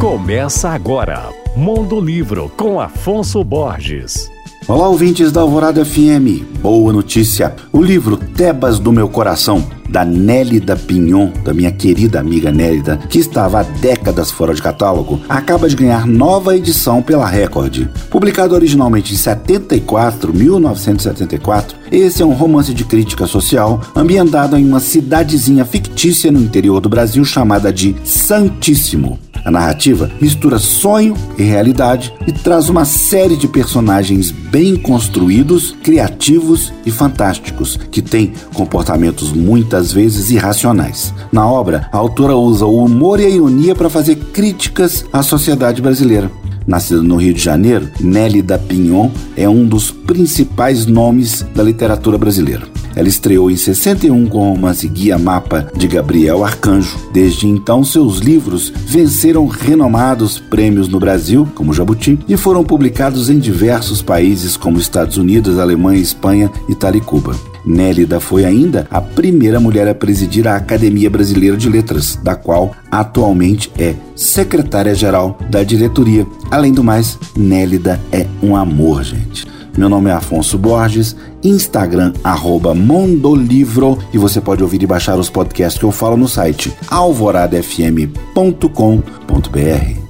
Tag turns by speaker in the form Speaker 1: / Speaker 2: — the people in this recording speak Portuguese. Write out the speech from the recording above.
Speaker 1: Começa agora, Mundo Livro com Afonso Borges.
Speaker 2: Olá, ouvintes da Alvorada FM. Boa notícia. O livro Tebas do Meu Coração, da Nélida Pinhon, da minha querida amiga Nélida, que estava há décadas fora de catálogo, acaba de ganhar nova edição pela Record. Publicado originalmente em 74, 1974, esse é um romance de crítica social ambientado em uma cidadezinha fictícia no interior do Brasil chamada de Santíssimo. A narrativa mistura sonho e realidade e traz uma série de personagens bem construídos, criativos e fantásticos, que têm comportamentos muitas vezes irracionais. Na obra, a autora usa o humor e a ironia para fazer críticas à sociedade brasileira. Nascida no Rio de Janeiro, Nélida Pinhon é um dos principais nomes da literatura brasileira. Ela estreou em 61 com o romance Guia Mapa de Gabriel Arcanjo. Desde então, seus livros venceram renomados prêmios no Brasil, como Jabuti, e foram publicados em diversos países como Estados Unidos, Alemanha, Espanha, Itália e Cuba. Nélida foi ainda a primeira mulher a presidir a Academia Brasileira de Letras, da qual atualmente é secretária-geral da diretoria. Além do mais, Nélida é um amor, gente. Meu nome é Afonso Borges, Instagram arroba Mondolivro e você pode ouvir e baixar os podcasts que eu falo no site alvoradafm.com.br.